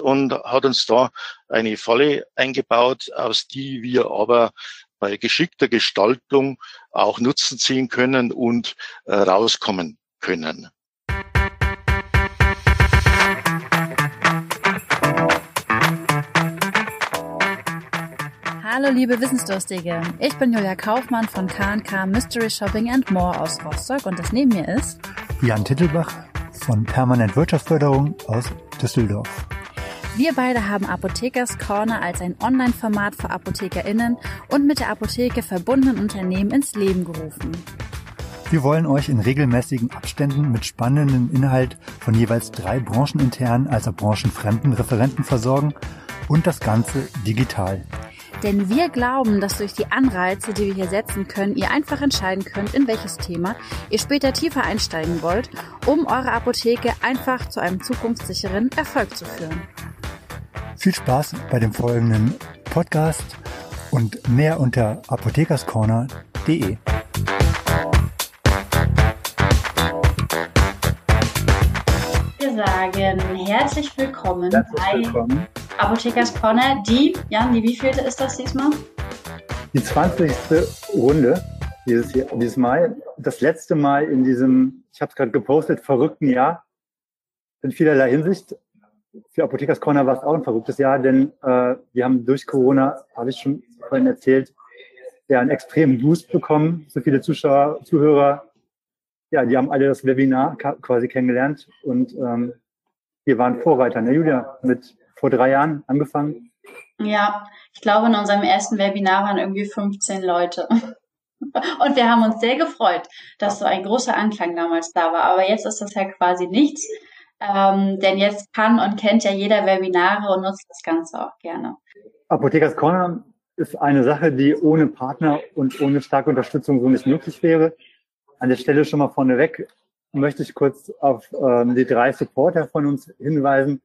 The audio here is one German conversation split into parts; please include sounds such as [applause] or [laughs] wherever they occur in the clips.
und hat uns da eine Falle eingebaut, aus die wir aber bei geschickter Gestaltung auch Nutzen ziehen können und äh, rauskommen können. Hallo liebe Wissensdurstige, ich bin Julia Kaufmann von K&K Mystery Shopping and More aus Rostock und das neben mir ist Jan Tittelbach von Permanent Wirtschaftsförderung aus Düsseldorf. Wir beide haben Apothekers Corner als ein Online-Format für ApothekerInnen und mit der Apotheke verbundenen Unternehmen ins Leben gerufen. Wir wollen euch in regelmäßigen Abständen mit spannendem Inhalt von jeweils drei brancheninternen als auch branchenfremden Referenten versorgen und das Ganze digital. Denn wir glauben, dass durch die Anreize, die wir hier setzen können, ihr einfach entscheiden könnt, in welches Thema ihr später tiefer einsteigen wollt, um eure Apotheke einfach zu einem zukunftssicheren Erfolg zu führen. Viel Spaß bei dem folgenden Podcast und mehr unter apothekerscorner.de. Wir sagen herzlich willkommen, herzlich willkommen. bei Apothekers Corner. Die, Jan, die wievielte ist das diesmal? Die 20. Runde dieses, dieses Mal. Das letzte Mal in diesem, ich habe es gerade gepostet, verrückten Jahr. In vielerlei Hinsicht für Apothekers Corner war es auch ein verrücktes Jahr, denn äh, wir haben durch Corona, habe ich schon vorhin erzählt, ja einen extremen Boost bekommen. So viele Zuschauer, Zuhörer, ja, die haben alle das Webinar quasi kennengelernt und ähm, wir waren Vorreiter, ne Julia, mit vor drei Jahren angefangen. Ja, ich glaube, in unserem ersten Webinar waren irgendwie 15 Leute. [laughs] Und wir haben uns sehr gefreut, dass so ein großer Anklang damals da war. Aber jetzt ist das ja quasi nichts. Ähm, denn jetzt kann und kennt ja jeder Webinare und nutzt das Ganze auch gerne. Apothekers Corner ist eine Sache, die ohne Partner und ohne starke Unterstützung so nicht möglich wäre. An der Stelle schon mal vorneweg möchte ich kurz auf ähm, die drei Supporter von uns hinweisen.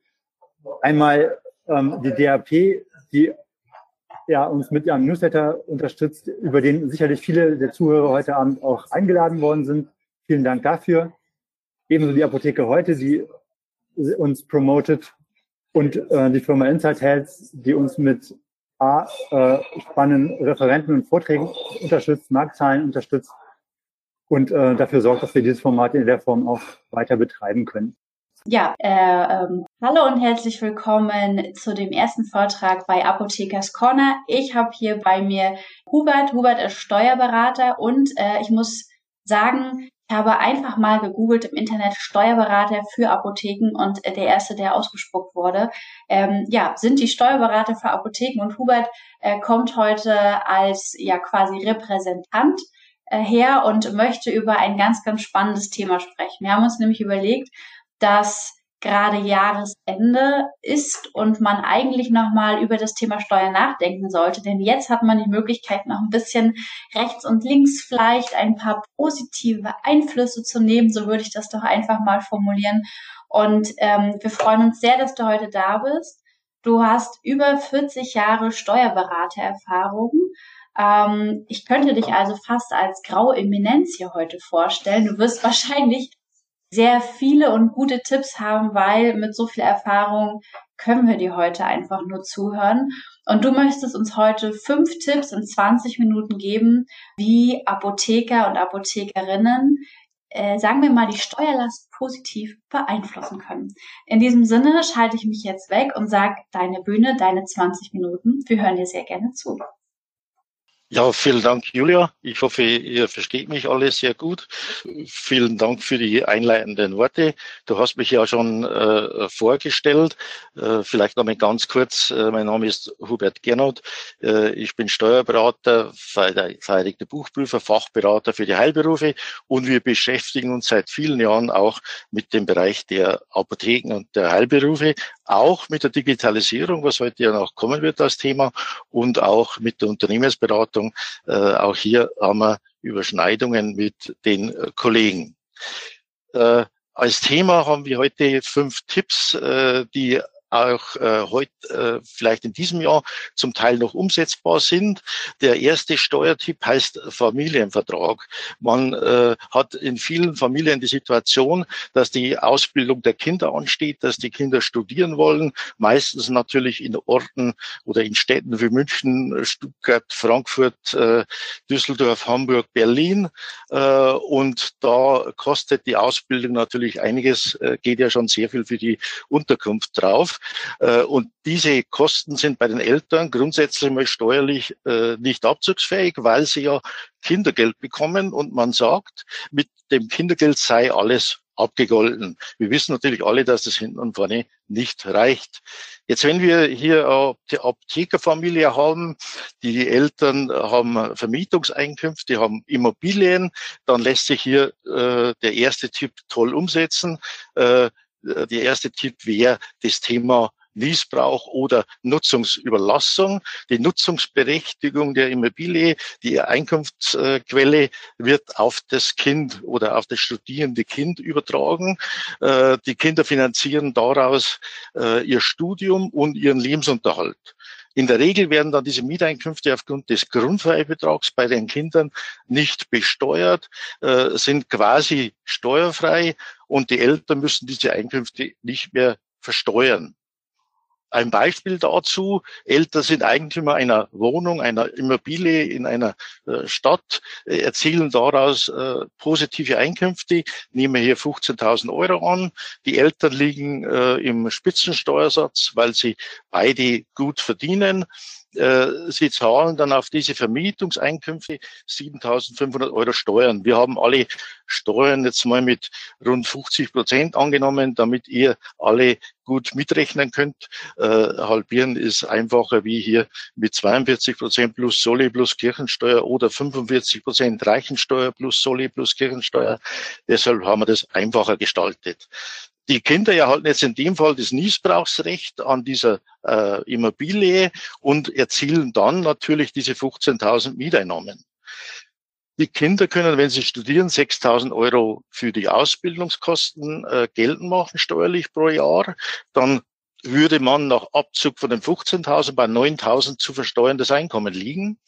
Einmal ähm, die DAP, die ja, uns mit ihrem Newsletter unterstützt, über den sicherlich viele der Zuhörer heute Abend auch eingeladen worden sind. Vielen Dank dafür. Ebenso die Apotheke heute, die uns promotet und äh, die Firma Insight Health, die uns mit A, äh, spannenden Referenten und Vorträgen unterstützt, Marktzahlen unterstützt und äh, dafür sorgt, dass wir dieses Format in der Form auch weiter betreiben können. Ja, äh, ähm, hallo und herzlich willkommen zu dem ersten Vortrag bei Apothekers Corner. Ich habe hier bei mir Hubert. Hubert ist Steuerberater und äh, ich muss sagen, ich habe einfach mal gegoogelt im Internet Steuerberater für Apotheken und der erste, der ausgespuckt wurde, ähm, ja, sind die Steuerberater für Apotheken und Hubert äh, kommt heute als ja quasi Repräsentant äh, her und möchte über ein ganz, ganz spannendes Thema sprechen. Wir haben uns nämlich überlegt, dass gerade Jahresende ist und man eigentlich nochmal über das Thema Steuern nachdenken sollte. Denn jetzt hat man die Möglichkeit, noch ein bisschen rechts und links vielleicht ein paar positive Einflüsse zu nehmen. So würde ich das doch einfach mal formulieren. Und ähm, wir freuen uns sehr, dass du heute da bist. Du hast über 40 Jahre Steuerberatererfahrung. Ähm, ich könnte dich also fast als graue Eminenz hier heute vorstellen. Du wirst [laughs] wahrscheinlich sehr viele und gute Tipps haben, weil mit so viel Erfahrung können wir dir heute einfach nur zuhören. Und du möchtest uns heute fünf Tipps in 20 Minuten geben, wie Apotheker und Apothekerinnen, äh, sagen wir mal, die Steuerlast positiv beeinflussen können. In diesem Sinne schalte ich mich jetzt weg und sage, deine Bühne, deine 20 Minuten. Wir hören dir sehr gerne zu. Ja, vielen Dank, Julia. Ich hoffe, ihr versteht mich alle sehr gut. Vielen Dank für die einleitenden Worte. Du hast mich ja schon äh, vorgestellt. Äh, vielleicht noch mal ganz kurz. Äh, mein Name ist Hubert Gernot. Äh, ich bin Steuerberater, verteidigter Buchprüfer, Fachberater für die Heilberufe und wir beschäftigen uns seit vielen Jahren auch mit dem Bereich der Apotheken und der Heilberufe, auch mit der Digitalisierung, was heute ja noch kommen wird als Thema und auch mit der Unternehmensberatung Beratung. Äh, auch hier haben wir Überschneidungen mit den äh, Kollegen. Äh, als Thema haben wir heute fünf Tipps, äh, die auch äh, heute, äh, vielleicht in diesem Jahr zum Teil noch umsetzbar sind. Der erste Steuertyp heißt Familienvertrag. Man äh, hat in vielen Familien die Situation, dass die Ausbildung der Kinder ansteht, dass die Kinder studieren wollen, meistens natürlich in Orten oder in Städten wie München, Stuttgart, Frankfurt, äh, Düsseldorf, Hamburg, Berlin. Äh, und da kostet die Ausbildung natürlich einiges, äh, geht ja schon sehr viel für die Unterkunft drauf. Äh, und diese Kosten sind bei den Eltern grundsätzlich mal steuerlich äh, nicht abzugsfähig, weil sie ja Kindergeld bekommen und man sagt, mit dem Kindergeld sei alles abgegolten. Wir wissen natürlich alle, dass das hinten und vorne nicht reicht. Jetzt, wenn wir hier die Apothekerfamilie haben, die Eltern haben Vermietungseinkünfte, haben Immobilien, dann lässt sich hier äh, der erste Typ toll umsetzen. Äh, der erste Tipp wäre das Thema Missbrauch oder Nutzungsüberlassung. Die Nutzungsberechtigung der Immobilie, die Einkunftsquelle wird auf das Kind oder auf das studierende Kind übertragen. Äh, die Kinder finanzieren daraus äh, ihr Studium und ihren Lebensunterhalt. In der Regel werden dann diese Mieteinkünfte aufgrund des Grundfreibetrags bei den Kindern nicht besteuert, äh, sind quasi steuerfrei und die Eltern müssen diese Einkünfte nicht mehr versteuern. Ein Beispiel dazu, Eltern sind Eigentümer einer Wohnung, einer Immobilie in einer äh, Stadt, äh, erzielen daraus äh, positive Einkünfte, nehmen hier 15.000 Euro an. Die Eltern liegen im Spitzensteuersatz, weil sie beide gut verdienen. Äh, sie zahlen dann auf diese Vermietungseinkünfte 7.500 Euro Steuern. Wir haben alle Steuern jetzt mal mit rund 50 Prozent angenommen, damit ihr alle gut mitrechnen könnt. Äh, halbieren ist einfacher wie hier mit 42 Prozent plus Soli plus Kirchensteuer oder 45 Prozent Reichensteuer plus Soli plus Kirchensteuer. Deshalb haben wir das einfacher gestaltet die Kinder erhalten jetzt in dem Fall das Niesbrauchsrecht an dieser äh, Immobilie und erzielen dann natürlich diese 15.000 Mieteinnahmen. Die Kinder können, wenn sie studieren, 6.000 Euro für die Ausbildungskosten äh, geltend machen, steuerlich pro Jahr. Dann würde man nach Abzug von den 15.000 bei 9.000 zu versteuerndes Einkommen liegen.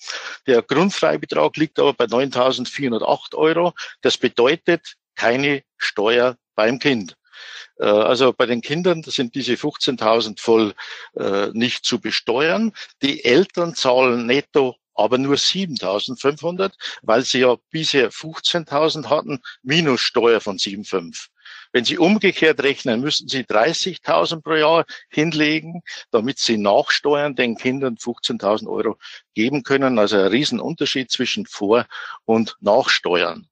Der Grundfreibetrag liegt aber bei 9.408 Euro. Das bedeutet keine Steuer beim Kind. Äh, also bei den Kindern sind diese 15.000 voll äh, nicht zu besteuern. Die Eltern zahlen netto aber nur 7.500, weil sie ja bisher 15.000 hatten, minus Steuer von 7,5. Wenn Sie umgekehrt rechnen, müssen Sie 30.000 pro Jahr hinlegen, damit Sie nachsteuern den Kindern 15.000 Euro geben können. Also ein Riesenunterschied zwischen Vor- und Nachsteuern.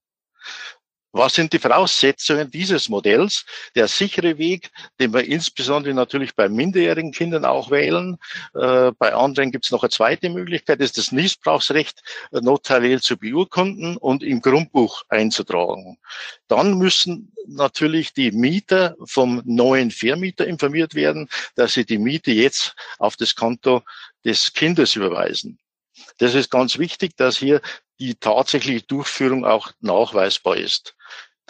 Was sind die Voraussetzungen dieses Modells? Der sichere Weg, den wir insbesondere natürlich bei minderjährigen Kindern auch wählen. Äh, bei anderen gibt es noch eine zweite Möglichkeit, ist das Missbrauchsrecht äh, notariell zu beurkunden und im Grundbuch einzutragen. Dann müssen natürlich die Mieter vom neuen Vermieter informiert werden, dass sie die Miete jetzt auf das Konto des Kindes überweisen. Das ist ganz wichtig, dass hier die tatsächliche Durchführung auch nachweisbar ist.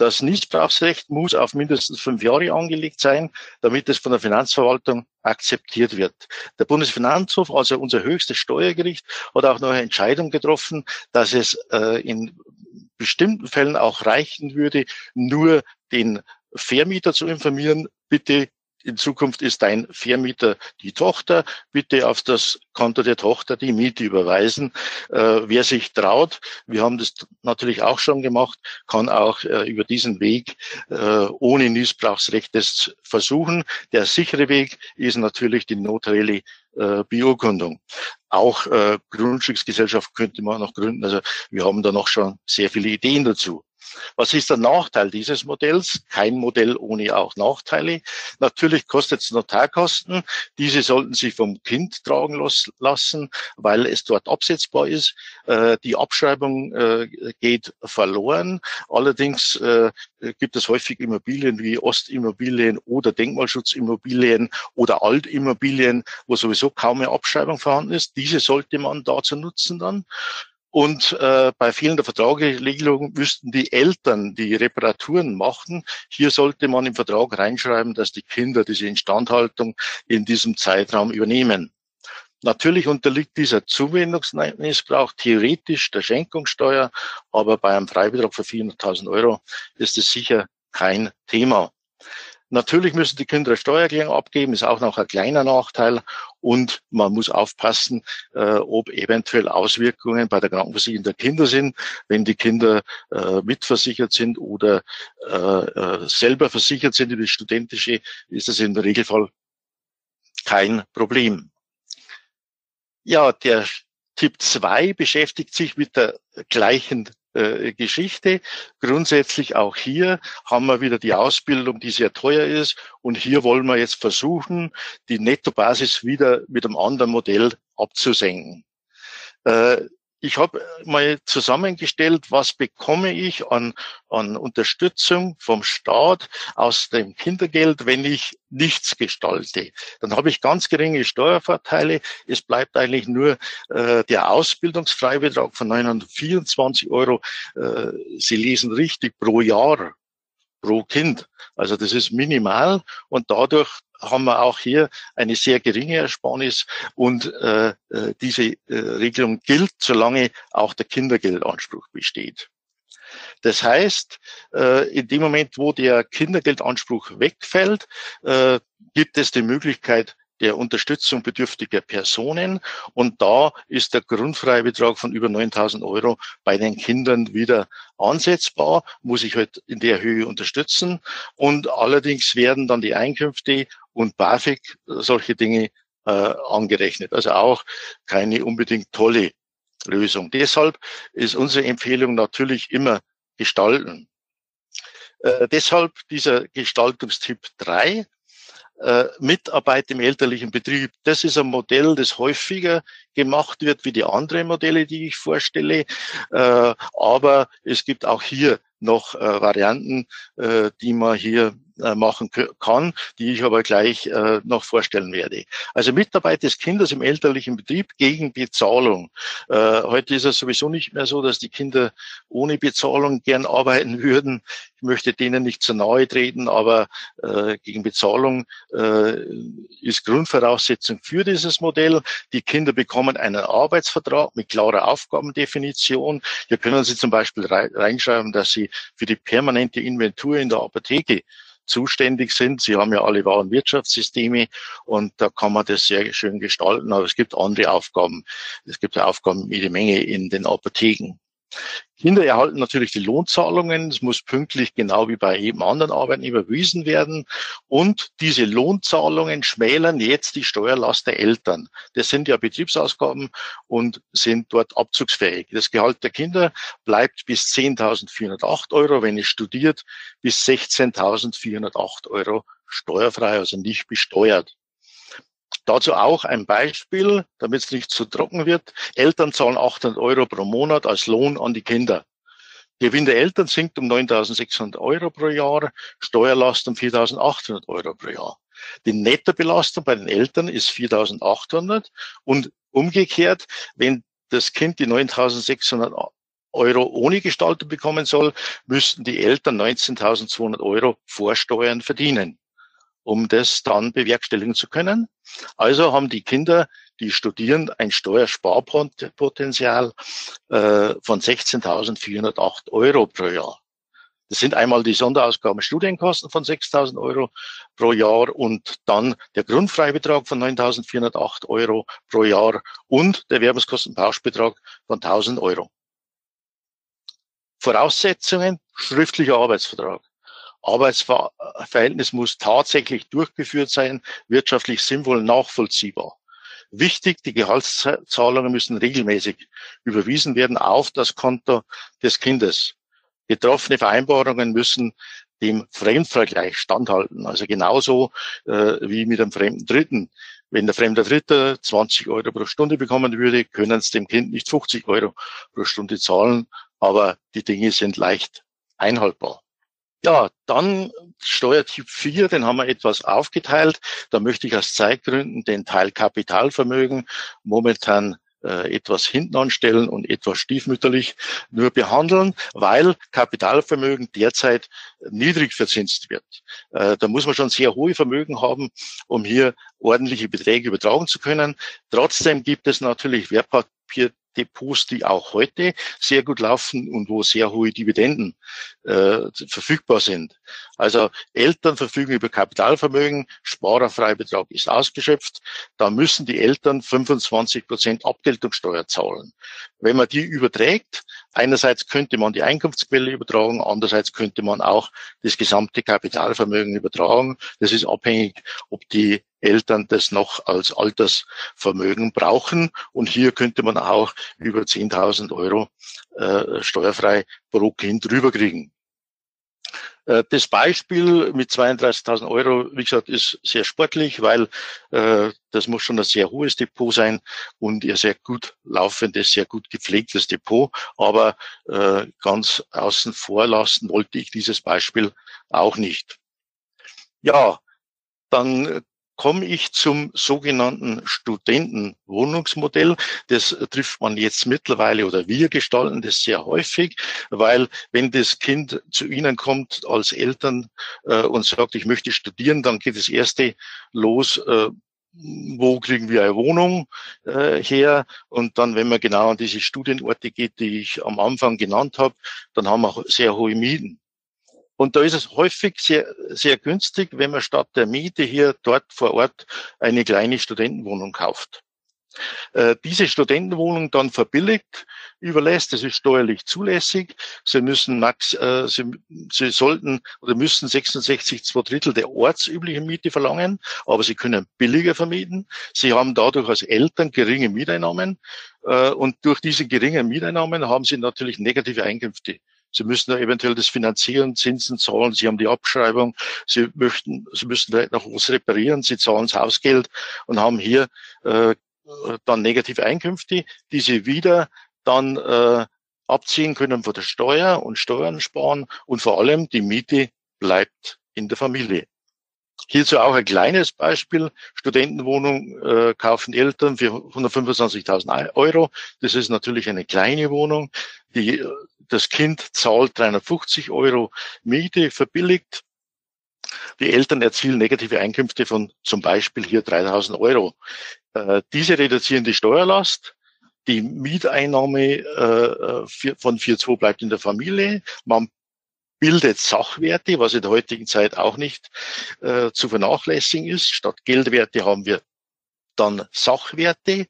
Das Nichtbrauchsrecht muss auf mindestens fünf Jahre angelegt sein, damit es von der Finanzverwaltung akzeptiert wird. Der Bundesfinanzhof, also unser höchstes Steuergericht, hat auch noch eine Entscheidung getroffen, dass es äh, in bestimmten Fällen auch reichen würde, nur den Vermieter zu informieren, bitte in Zukunft ist dein Vermieter die Tochter. Bitte auf das Konto der Tochter die Miete überweisen. Äh, wer sich traut, wir haben das natürlich auch schon gemacht, kann auch äh, über diesen Weg äh, ohne Missbrauchsrecht das versuchen. Der sichere Weg ist natürlich die notarielle äh, Beurkundung. Auch äh, Grundstücksgesellschaft könnte man noch gründen. Also wir haben da noch schon sehr viele Ideen dazu. Was ist der Nachteil dieses Modells? Kein Modell ohne auch Nachteile. Natürlich kostet es Notarkosten. Diese sollten sich vom Kind tragen lassen, weil es dort absetzbar ist. Äh, die Abschreibung äh, geht verloren. Allerdings äh, gibt es häufig Immobilien wie Ostimmobilien oder Denkmalschutzimmobilien oder Altimmobilien, wo sowieso kaum mehr Abschreibung vorhanden ist. Diese sollte man dazu nutzen dann. Und äh, bei fehlender Vertragsregelung müssten die Eltern die Reparaturen machen. Hier sollte man im Vertrag reinschreiben, dass die Kinder diese Instandhaltung in diesem Zeitraum übernehmen. Natürlich unterliegt dieser Zuwendungsmissbrauch theoretisch der Schenkungssteuer, aber bei einem Freibetrag von 400.000 Euro ist es sicher kein Thema. Natürlich müssen die Kinder Steuererklärung abgeben, ist auch noch ein kleiner Nachteil. Und man muss aufpassen, äh, ob eventuell Auswirkungen bei der Krankenversicherung der Kinder sind. Wenn die Kinder äh, mitversichert sind oder äh, äh selber versichert sind über die studentische, ist das im Regelfall kein Problem. Ja, der Tipp 2 beschäftigt sich mit der gleichen äh, Geschichte. Grundsätzlich auch hier haben wir wieder die Ausbildung, die sehr teuer ist. Und hier wollen wir jetzt versuchen, die Nettobasis wieder mit einem anderen Modell abzusenken. Äh, ich habe mal zusammengestellt, was bekomme ich an, an Unterstützung vom Staat aus dem Kindergeld, wenn ich nichts gestalte. Dann habe ich ganz geringe Steuervorteile. Es bleibt eigentlich nur äh, der Ausbildungsfreibetrag von 924 Euro. Äh, Sie lesen richtig pro Jahr pro Kind. Also das ist minimal und dadurch haben wir auch hier eine sehr geringe Ersparnis und äh, äh, diese äh, Regelung gilt, solange auch der Kindergeldanspruch besteht. Das heißt, äh, in dem Moment, wo der Kindergeldanspruch wegfällt, äh, gibt es die Möglichkeit, der Unterstützung bedürftiger Personen. Und da ist der Grundfreibetrag von über 9000 Euro bei den Kindern wieder ansetzbar, muss ich halt in der Höhe unterstützen. Und allerdings werden dann die Einkünfte und BAföG solche Dinge äh, angerechnet. Also auch keine unbedingt tolle Lösung. Deshalb ist unsere Empfehlung natürlich immer gestalten. Äh, deshalb dieser Gestaltungstipp 3, äh, Mitarbeit im elterlichen Betrieb. Das ist ein Modell, das häufiger gemacht wird wie die anderen Modelle, die ich vorstelle. Äh, aber es gibt auch hier noch äh, Varianten, die man hier machen kann, die ich aber gleich äh, noch vorstellen werde. Also Mitarbeit des Kindes im elterlichen Betrieb gegen Bezahlung. Äh, heute ist es sowieso nicht mehr so, dass die Kinder ohne Bezahlung gern arbeiten [laughs] würden. Ich möchte denen nicht zu nahe treten, aber äh, gegen Bezahlung äh, ist Grundvoraussetzung für dieses Modell. Die Kinder bekommen einen Arbeitsvertrag mit klarer Aufgabendefinition. Hier können Sie zum Beispiel reinschreiben, dass Sie für die permanente Inventur in der Apotheke zuständig sind. Sie haben ja alle Warenwirtschaftssysteme und da kann man das sehr schön gestalten, aber es gibt andere Aufgaben. Es gibt Aufgaben jede Menge in den Apotheken. Kinder erhalten natürlich die Lohnzahlungen. Es muss pünktlich, genau wie bei jedem anderen Arbeitnehmer, überwiesen werden. Und diese Lohnzahlungen schmälern jetzt die Steuerlast der Eltern. Das sind ja Betriebsausgaben und sind dort abzugsfähig. Das Gehalt der Kinder bleibt bis 10.408 Euro, wenn es studiert, bis 16.408 Euro steuerfrei, also nicht besteuert. Dazu auch ein Beispiel, damit es nicht zu trocken wird. Eltern zahlen 800 Euro pro Monat als Lohn an die Kinder. Gewinn der Eltern sinkt um 9.600 Euro pro Jahr, Steuerlast um 4.800 Euro pro Jahr. Die Nettobelastung bei den Eltern ist 4.800 und umgekehrt, wenn das Kind die 9.600 Euro ohne Gestaltung bekommen soll, müssten die Eltern 19.200 Euro Vorsteuern verdienen um das dann bewerkstelligen zu können. Also haben die Kinder, die studieren, ein Steuersparpotenzial äh, von 16.408 Euro pro Jahr. Das sind einmal die Sonderausgaben Studienkosten von 6.000 Euro pro Jahr und dann der Grundfreibetrag von 9.408 Euro pro Jahr und der Werbungskostenpauschbetrag von 1.000 Euro. Voraussetzungen, schriftlicher Arbeitsvertrag. Arbeitsverhältnis muss tatsächlich durchgeführt sein, wirtschaftlich sinnvoll nachvollziehbar. Wichtig, die Gehaltszahlungen müssen regelmäßig überwiesen werden auf das Konto des Kindes. Getroffene Vereinbarungen müssen dem Fremdvergleich standhalten. Also genauso äh, wie mit einem fremden Dritten. Wenn der fremde Dritte 20 Euro pro Stunde bekommen würde, können es dem Kind nicht 50 Euro pro Stunde zahlen, aber die Dinge sind leicht einhaltbar. Ja, dann Steuertyp 4, den haben wir etwas aufgeteilt. Da möchte ich aus Zeitgründen den Teil Kapitalvermögen momentan äh, etwas hinten anstellen und etwas stiefmütterlich nur behandeln, weil Kapitalvermögen derzeit niedrig verzinst wird. Äh, da muss man schon sehr hohe Vermögen haben, um hier ordentliche Beträge übertragen zu können. Trotzdem gibt es natürlich Wertpapier Depots, die auch heute sehr gut laufen und wo sehr hohe Dividenden äh, verfügbar sind. Also Eltern verfügen über Kapitalvermögen, Sparerfreibetrag ist ausgeschöpft. Da müssen die Eltern 25 Prozent Abgeltungssteuer zahlen. Wenn man die überträgt, einerseits könnte man die Einkunftsquelle übertragen, andererseits könnte man auch das gesamte Kapitalvermögen übertragen. Das ist abhängig, ob die Eltern das noch als Altersvermögen brauchen. Und hier könnte man auch über 10.000 Euro äh, steuerfrei pro Kind rüberkriegen. Äh, das Beispiel mit 32.000 Euro, wie gesagt, ist sehr sportlich, weil äh, das muss schon ein sehr hohes Depot sein und ein sehr gut laufendes, sehr gut gepflegtes Depot. Aber äh, ganz außen vor lassen wollte ich dieses Beispiel auch nicht. Ja, dann komme ich zum sogenannten Studentenwohnungsmodell. Das trifft man jetzt mittlerweile oder wir gestalten das sehr häufig, weil wenn das Kind zu Ihnen kommt als Eltern äh, und sagt, ich möchte studieren, dann geht das erste los, äh, wo kriegen wir eine Wohnung äh, her? Und dann, wenn man genau an diese Studienorte geht, die ich am Anfang genannt habe, dann haben wir sehr hohe Mieten. Und da ist es häufig sehr, sehr günstig, wenn man statt der Miete hier dort vor Ort eine kleine Studentenwohnung kauft. Äh, diese Studentenwohnung dann verbilligt überlässt, das ist steuerlich zulässig. Sie müssen max, äh, Sie, Sie sollten oder müssen 66 zwei Drittel der ortsüblichen Miete verlangen, aber Sie können billiger vermieten. Sie haben dadurch als Eltern geringe Mieteinnahmen äh, und durch diese geringen Mieteinnahmen haben Sie natürlich negative Einkünfte Sie müssen da eventuell das finanzieren, Zinsen zahlen, Sie haben die Abschreibung, Sie möchten, Sie müssen vielleicht noch was reparieren, Sie zahlen das Hausgeld und haben hier äh, dann negative Einkünfte, die Sie wieder dann äh, abziehen können von der Steuer und Steuern sparen und vor allem die Miete bleibt in der Familie. Hierzu auch ein kleines Beispiel. Studentenwohnung äh, kaufen Eltern für 125.000 Euro. Das ist natürlich eine kleine Wohnung. Die, das Kind zahlt 350 Euro Miete verbilligt. Die Eltern erzielen negative Einkünfte von zum Beispiel hier 3000 Euro. Äh, diese reduzieren die Steuerlast. Die Mieteinnahme äh, von 4,2 bleibt in der Familie. Man bildet Sachwerte, was in der heutigen Zeit auch nicht äh, zu vernachlässigen ist. Statt Geldwerte haben wir dann Sachwerte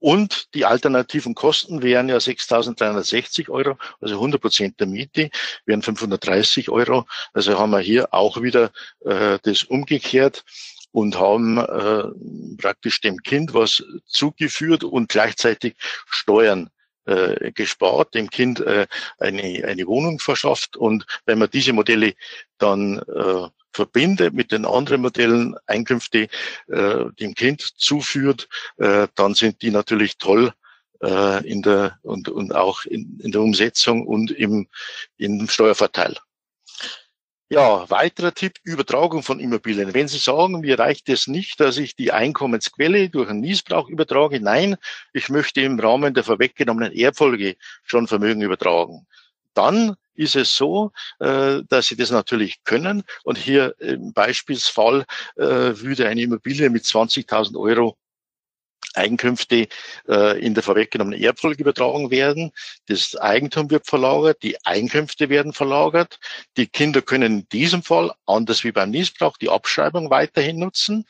und die alternativen Kosten wären ja 6.360 Euro, also 100 Prozent der Miete wären 530 Euro. Also haben wir hier auch wieder äh, das umgekehrt und haben äh, praktisch dem Kind was zugeführt und gleichzeitig Steuern äh, gespart, dem Kind äh, eine, eine Wohnung verschafft. Und wenn man diese Modelle dann äh, verbindet mit den anderen Modellen, Einkünfte äh, dem Kind zuführt, äh, dann sind die natürlich toll äh, in der und, und auch in, in der Umsetzung und im, im Steuervorteil. Ja, weiterer Tipp, Übertragung von Immobilien. Wenn Sie sagen, mir reicht es nicht, dass ich die Einkommensquelle durch einen Niesbrauch übertrage, nein, ich möchte im Rahmen der vorweggenommenen Erbfolge schon Vermögen übertragen. Dann ist es so, äh, dass Sie das natürlich können. Und hier im Beispielsfall äh, würde eine Immobilie mit 20.000 Euro Einkünfte äh, in der vorweggenommenen Erbfolge übertragen werden. Das Eigentum wird verlagert, die Einkünfte werden verlagert. Die Kinder können in diesem Fall, anders wie beim Niesbrauch, die Abschreibung weiterhin nutzen.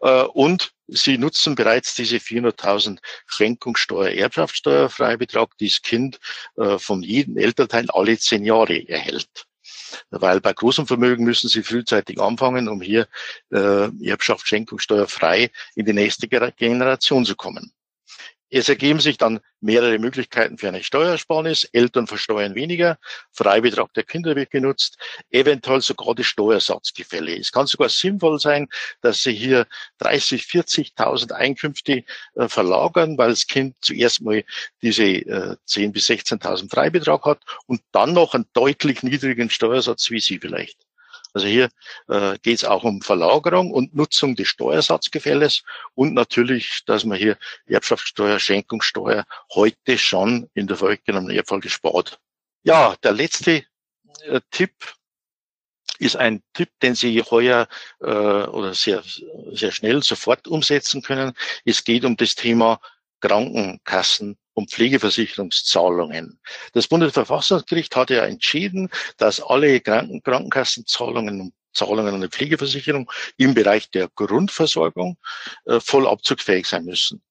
Äh, und sie nutzen bereits diese 400.000 Schenkungssteuer, Erbschaftssteuerfreibetrag, die das Kind äh, von jedem Elternteil alle zehn Jahre erhält weil bei großem Vermögen müssen Sie frühzeitig anfangen, um hier äh, Erbschaft, Schenkungssteuer frei in die nächste Generation zu kommen. Es ergeben sich dann mehrere Möglichkeiten für eine Steuersparnis. Eltern versteuern weniger, Freibetrag der Kinder wird genutzt, eventuell sogar die Steuersatzgefälle. Es kann sogar sinnvoll sein, dass Sie hier 30, 40.000 Einkünfte äh, verlagern, weil das Kind zuerst mal diese äh, 10.000 bis 16.000 Freibetrag hat und dann noch einen deutlich niedrigen Steuersatz wie Sie vielleicht. Also hier äh, geht es auch um Verlagerung und Nutzung des Steuersatzgefälles und natürlich, dass man hier Erbschaftssteuer, Schenkungssteuer heute schon in der vorweggenommenen Erbfolge spart. Ja, der letzte äh, Tipp ist ein Tipp, den Sie heuer äh, oder sehr, sehr schnell sofort umsetzen können. Es geht um das Thema Krankenkassen und Pflegeversicherungszahlungen. Das Bundesverfassungsgericht hat ja entschieden, dass alle Kranken Krankenkassenzahlungen und Zahlungen an die Pflegeversicherung im Bereich der Grundversorgung äh, voll abzugsfähig sein müssen.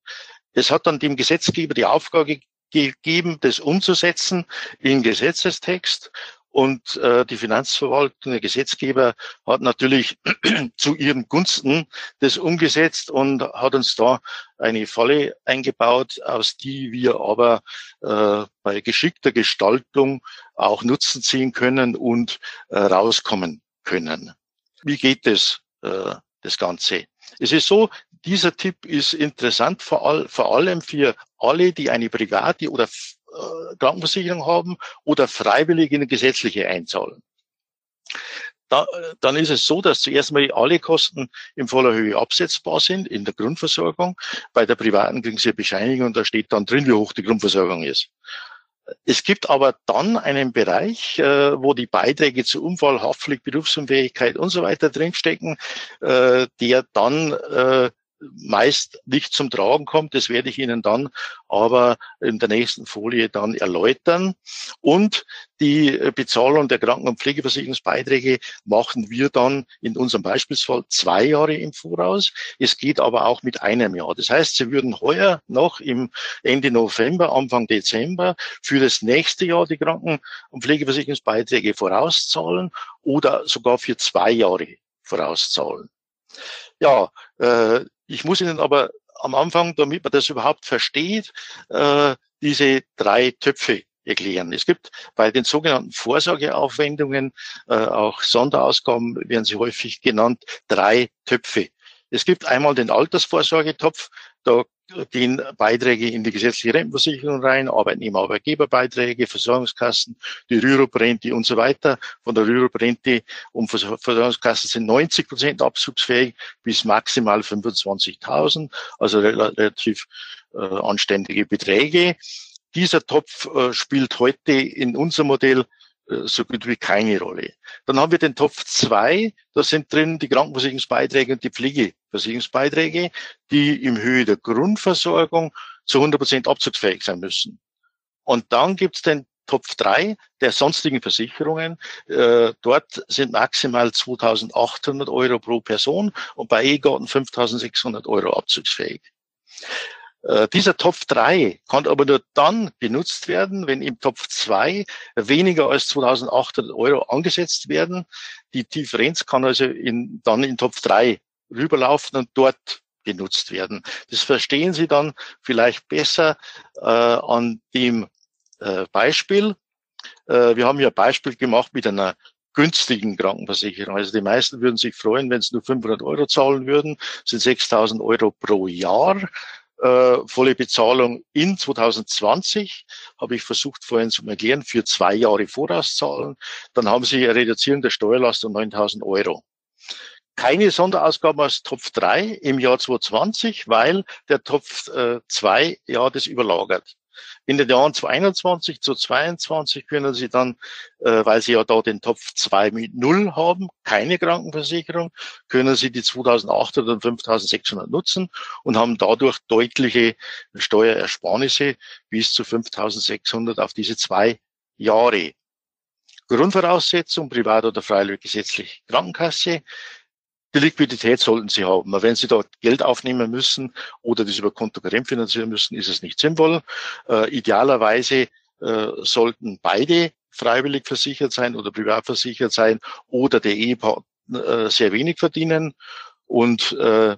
Es hat dann dem Gesetzgeber die Aufgabe gegeben, das umzusetzen in Gesetzestext. Und äh, die Finanzverwaltung, der Gesetzgeber hat natürlich [clears throat] zu ihren Gunsten das umgesetzt und hat uns da eine Falle eingebaut, aus die wir aber äh, bei geschickter Gestaltung auch Nutzen ziehen können und äh, rauskommen können. Wie geht das, äh, das Ganze? Es ist so, dieser Tipp ist interessant vor, all, vor allem für alle, die eine private oder äh, Krankenversicherung haben oder freiwillig in eine gesetzliche einzahlen. Da, dann ist es so, dass zuerst mal alle Kosten in voller Höhe absetzbar sind in der Grundversorgung. Bei der privaten kriegen sie eine Bescheinigung und da steht dann drin, wie hoch die Grundversorgung ist. Es gibt aber dann einen Bereich, äh, wo die Beiträge zu Unfall, Haftpflicht, Berufsunfähigkeit und so weiter drinstecken, äh, der dann äh, meist nicht zum Tragen kommt. Das werde ich Ihnen dann aber in der nächsten Folie dann erläutern. Und die Bezahlung der Kranken- und Pflegeversicherungsbeiträge machen wir dann in unserem Beispielsfall zwei Jahre im Voraus. Es geht aber auch mit einem Jahr. Das heißt, Sie würden heuer noch im Ende November, Anfang Dezember für das nächste Jahr die Kranken- und Pflegeversicherungsbeiträge vorauszahlen oder sogar für zwei Jahre vorauszahlen. Ja, äh, ich muss Ihnen aber am Anfang, damit man das überhaupt versteht, äh, diese drei Töpfe erklären. Es gibt bei den sogenannten Vorsorgeaufwendungen, äh, auch Sonderausgaben werden sie häufig genannt, drei Töpfe. Es gibt einmal den Altersvorsorgetopf, da gehen Beiträge in die gesetzliche Rentenversicherung rein, Arbeitnehmer, Arbeitgeberbeiträge, Versorgungskassen, die Rürup-Rente und so weiter. Von der Rürup-Rente und Versorgungskassen sind 90 Prozent abzugsfähig bis maximal 25.000, also relativ äh, anständige Beträge. Dieser Topf äh, spielt heute in unserem Modell äh, so gut wie keine Rolle. Dann haben wir den Topf zwei. da sind drin die Krankenversicherungsbeiträge und die Pflegeversicherungsbeiträge, die im Höhe der Grundversorgung zu 100 Prozent abzugsfähig sein müssen. Und dann gibt's den Topf drei der sonstigen Versicherungen. Äh, dort sind maximal 2.800 Euro pro Person und bei E-Garten 5.600 Euro abzugsfähig. Äh, dieser Topf 3 kann aber nur dann genutzt werden, wenn im Topf 2 weniger als 2800 Euro angesetzt werden. Die Differenz kann also in, dann in Topf 3 rüberlaufen und dort genutzt werden. Das verstehen Sie dann vielleicht besser äh, an dem äh, Beispiel. Äh, wir haben ja ein Beispiel gemacht mit einer günstigen Krankenversicherung. Also die meisten würden sich freuen, wenn es nur 500 Euro zahlen würden, das sind 6000 Euro pro Jahr äh, volle Bezahlung in 2020, habe ich versucht vorhin zu erklären, für zwei Jahre Vorauszahlen. Dann haben Sie eine Reduzierung der Steuerlast um 9000 Euro. Keine Sonderausgaben aus Topf 3 im Jahr 2020, weil der Topf 2 äh, ja das überlagert. In den Jahren 2021 zu 22 können Sie dann, äh, weil Sie ja da den Topf 2 mit Null haben, keine Krankenversicherung, können Sie die 2800 und 5600 nutzen und haben dadurch deutliche Steuerersparnisse bis zu 5600 auf diese zwei Jahre. Grundvoraussetzung, privat oder freiwillig gesetzlich Krankenkasse. Die Liquidität sollten Sie haben. Wenn Sie dort Geld aufnehmen müssen oder das über Kontokorrent finanzieren müssen, ist es nicht sinnvoll. Äh, idealerweise äh, sollten beide freiwillig versichert sein oder privat versichert sein oder der Ehepartner äh, sehr wenig verdienen. Und äh,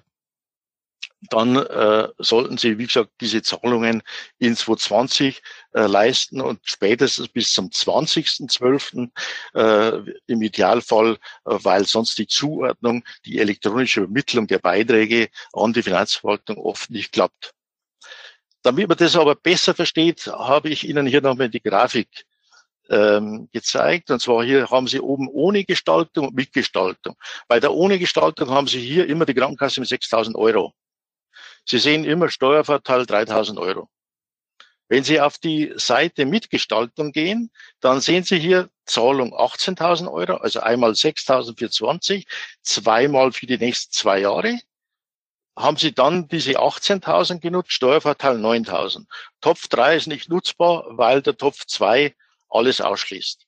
dann äh, sollten Sie, wie gesagt, diese Zahlungen in 2020 äh, leisten und spätestens bis zum 20.12. Äh, im Idealfall, äh, weil sonst die Zuordnung, die elektronische Übermittlung der Beiträge an die Finanzverwaltung oft nicht klappt. Damit man das aber besser versteht, habe ich Ihnen hier nochmal die Grafik ähm, gezeigt. Und zwar hier haben Sie oben ohne Gestaltung und mit Gestaltung. Bei der ohne Gestaltung haben Sie hier immer die Krankenkasse mit 6.000 Euro. Sie sehen immer Steuervorteil 3.000 Euro. Wenn Sie auf die Seite mit Gestaltung gehen, dann sehen Sie hier Zahlung 18.000 Euro, also einmal 6.000 für 20, zweimal für die nächsten zwei Jahre. Haben Sie dann diese 18.000 genutzt, Steuervorteil 9.000. Topf 3 ist nicht nutzbar, weil der Topf 2 alles ausschließt.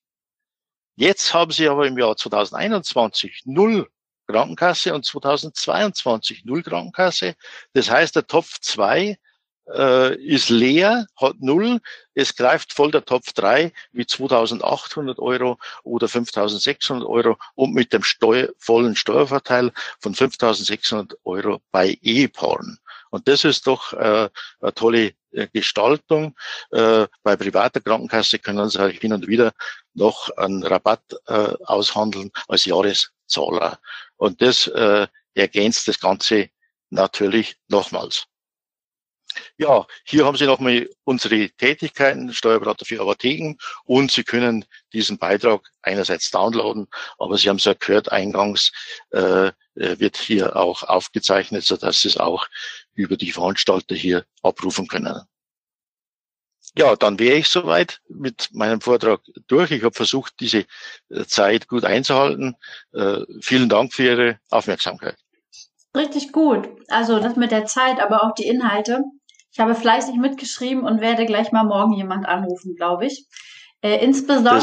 Jetzt haben Sie aber im Jahr 2021 null Krankenkasse und 2022 null Krankenkasse. Das heißt, der Topf 2 äh, ist leer, hat null. Es greift voll der Topf 3 mit 2800 Euro oder 5600 Euro und mit dem Steuer, vollen Steuervorteil von 5600 Euro bei Ehepaaren. Und das ist doch äh, eine tolle äh, Gestaltung. Äh, bei privater Krankenkasse können Sie halt hin und wieder noch einen Rabatt äh, aushandeln als Jahreszahler. Und das äh, ergänzt das Ganze natürlich nochmals. Ja, hier haben Sie nochmal unsere Tätigkeiten, Steuerberater für Apotheken und Sie können diesen Beitrag einerseits downloaden, aber Sie haben es ja gehört, eingangs äh, wird hier auch aufgezeichnet, sodass Sie es auch über die Veranstalter hier abrufen können. Ja, dann wäre ich soweit mit meinem Vortrag durch. Ich habe versucht, diese äh, Zeit gut einzuhalten. Äh, vielen Dank für Ihre Aufmerksamkeit. Richtig gut. Also das mit der Zeit, aber auch die Inhalte. Ich habe fleißig mitgeschrieben und werde gleich mal morgen jemand anrufen, glaube ich. Äh, insbesondere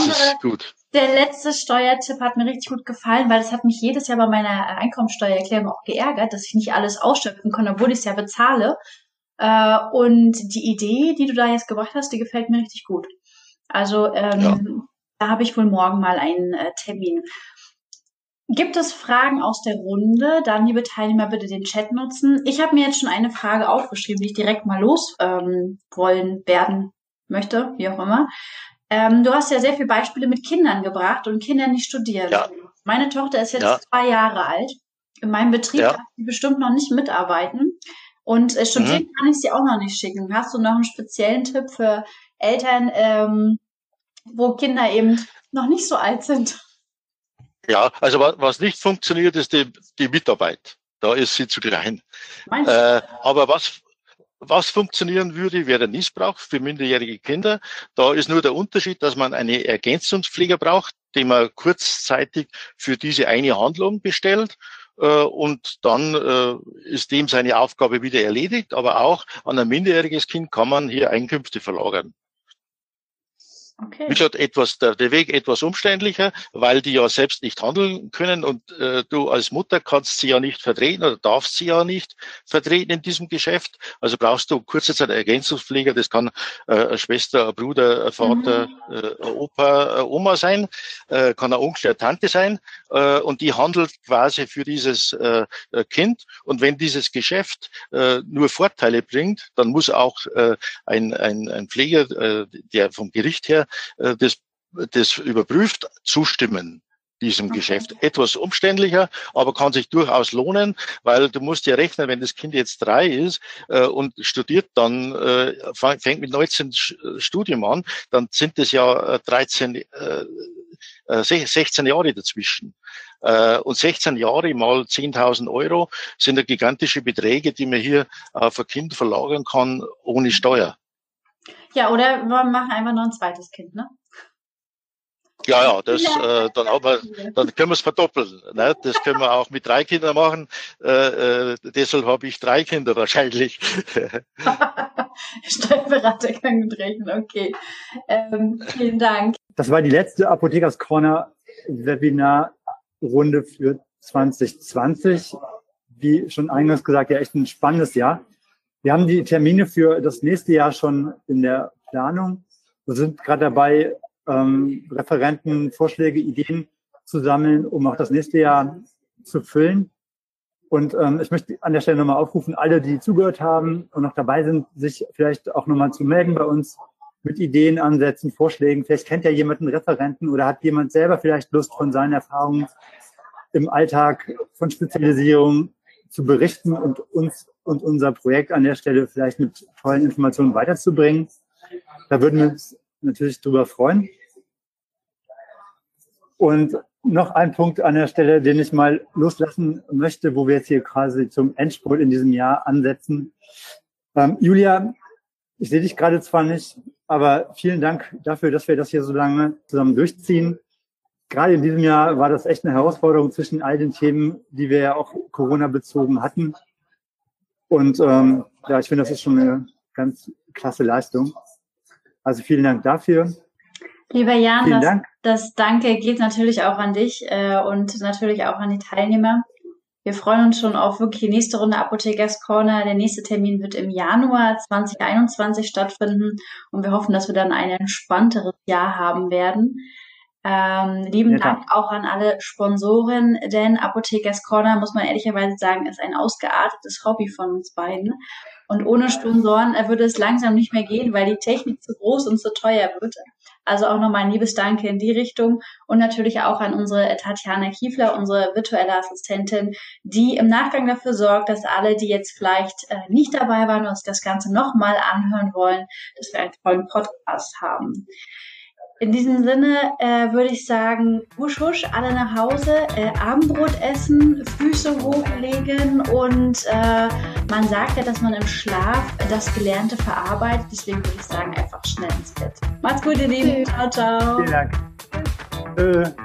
der letzte Steuertipp hat mir richtig gut gefallen, weil das hat mich jedes Jahr bei meiner Einkommensteuererklärung auch geärgert, dass ich nicht alles ausschöpfen kann, obwohl ich es ja bezahle. Äh, und die Idee, die du da jetzt gebracht hast, die gefällt mir richtig gut. Also ähm, ja. da habe ich wohl morgen mal einen äh, Termin. Gibt es Fragen aus der Runde? Dann, liebe Teilnehmer, bitte den Chat nutzen. Ich habe mir jetzt schon eine Frage aufgeschrieben, die ich direkt mal los ähm, wollen werden möchte, wie auch immer. Ähm, du hast ja sehr viele Beispiele mit Kindern gebracht und Kindern, die studieren. Ja. Meine Tochter ist jetzt ja. zwei Jahre alt. In meinem Betrieb ja. kann sie bestimmt noch nicht mitarbeiten. Und äh, studieren mhm. kann ich sie auch noch nicht schicken. Hast du noch einen speziellen Tipp für Eltern, ähm, wo Kinder eben noch nicht so alt sind? Ja, also was nicht funktioniert, ist die, die Mitarbeit. Da ist sie zu klein. Äh, aber was, was funktionieren würde, wäre Missbrauch für minderjährige Kinder. Da ist nur der Unterschied, dass man eine Ergänzungspfleger braucht, den man kurzzeitig für diese eine Handlung bestellt und dann äh, ist dem seine Aufgabe wieder erledigt. Aber auch an ein minderjähriges Kind kann man hier Einkünfte verlagern. Okay. Wie gesagt, etwas, der, der Weg etwas umständlicher, weil die ja selbst nicht handeln können und äh, du als Mutter kannst sie ja nicht vertreten oder darfst sie ja nicht vertreten in diesem Geschäft. Also brauchst du kurze Zeit Ergänzungspfleger, das kann äh, eine Schwester, ein Bruder, ein Vater, mhm. äh, ein Opa, eine Oma sein, äh, kann ein Onkel, eine Tante sein äh, und die handelt quasi für dieses äh, Kind. Und wenn dieses Geschäft äh, nur Vorteile bringt, dann muss auch äh, ein, ein, ein Pfleger, äh, der vom Gericht her äh, das, das überprüft, zustimmen diesem okay. Geschäft. Etwas umständlicher, aber kann sich durchaus lohnen, weil du musst ja rechnen, wenn das Kind jetzt drei ist äh, und studiert dann, äh, fängt mit 19 Studium an, dann sind es ja 13, äh, 16 äh, Jahre dazwischen. Äh, und 16 Jahre mal 10.000 Euro sind ja gigantische Beträge, die man hier auf ein Kind verlagern kann ohne Steuer. Ja, oder wir machen einfach noch ein zweites Kind, ne? Ja, ja, das, äh, dann, aber, dann können wir es verdoppeln. Ne? Das können wir auch mit drei Kindern machen. Äh, äh, deshalb habe ich drei Kinder wahrscheinlich. [laughs] Steuerberater kann gut rechnen, okay. Ähm, vielen Dank. Das war die letzte Apothekers Corner Webinarrunde für 2020. Wie schon eingangs gesagt, ja echt ein spannendes Jahr. Wir haben die Termine für das nächste Jahr schon in der Planung. Wir sind gerade dabei, ähm, Referenten, Vorschläge, Ideen zu sammeln, um auch das nächste Jahr zu füllen. Und ähm, ich möchte an der Stelle nochmal aufrufen, alle, die zugehört haben und noch dabei sind, sich vielleicht auch nochmal zu melden bei uns mit Ideen, Ansätzen, Vorschlägen. Vielleicht kennt ja jemand einen Referenten oder hat jemand selber vielleicht Lust von seinen Erfahrungen im Alltag von Spezialisierung zu berichten und uns und unser Projekt an der Stelle vielleicht mit tollen Informationen weiterzubringen. Da würden wir uns natürlich drüber freuen. Und noch ein Punkt an der Stelle, den ich mal loslassen möchte, wo wir jetzt hier quasi zum Endspurt in diesem Jahr ansetzen. Ähm, Julia, ich sehe dich gerade zwar nicht, aber vielen Dank dafür, dass wir das hier so lange zusammen durchziehen. Gerade in diesem Jahr war das echt eine Herausforderung zwischen all den Themen, die wir ja auch Corona-bezogen hatten. Und ähm, ja, ich finde, das ist schon eine ganz klasse Leistung. Also vielen Dank dafür. Lieber Jan, das, das, Danke geht natürlich auch an dich äh, und natürlich auch an die Teilnehmer. Wir freuen uns schon auf wirklich die nächste Runde Apothekers Corner. Der nächste Termin wird im Januar 2021 stattfinden und wir hoffen, dass wir dann ein entspannteres Jahr haben werden. Ähm, lieben ja, Dank auch an alle Sponsoren, denn Apothekers Corner, muss man ehrlicherweise sagen, ist ein ausgeartetes Hobby von uns beiden. Und ohne Sponsoren äh, würde es langsam nicht mehr gehen, weil die Technik zu groß und zu teuer wird. Also auch nochmal ein liebes Danke in die Richtung und natürlich auch an unsere Tatjana Kiefler, unsere virtuelle Assistentin, die im Nachgang dafür sorgt, dass alle, die jetzt vielleicht äh, nicht dabei waren und sich das Ganze nochmal anhören wollen, dass wir einen tollen Podcast haben. In diesem Sinne äh, würde ich sagen, husch husch, alle nach Hause, äh, Abendbrot essen, Füße hochlegen und äh, man sagt ja, dass man im Schlaf das Gelernte verarbeitet. Deswegen würde ich sagen, einfach schnell ins Bett. Macht's gut, ihr Lieben. Ciao, ciao. Vielen Dank. Tschüss.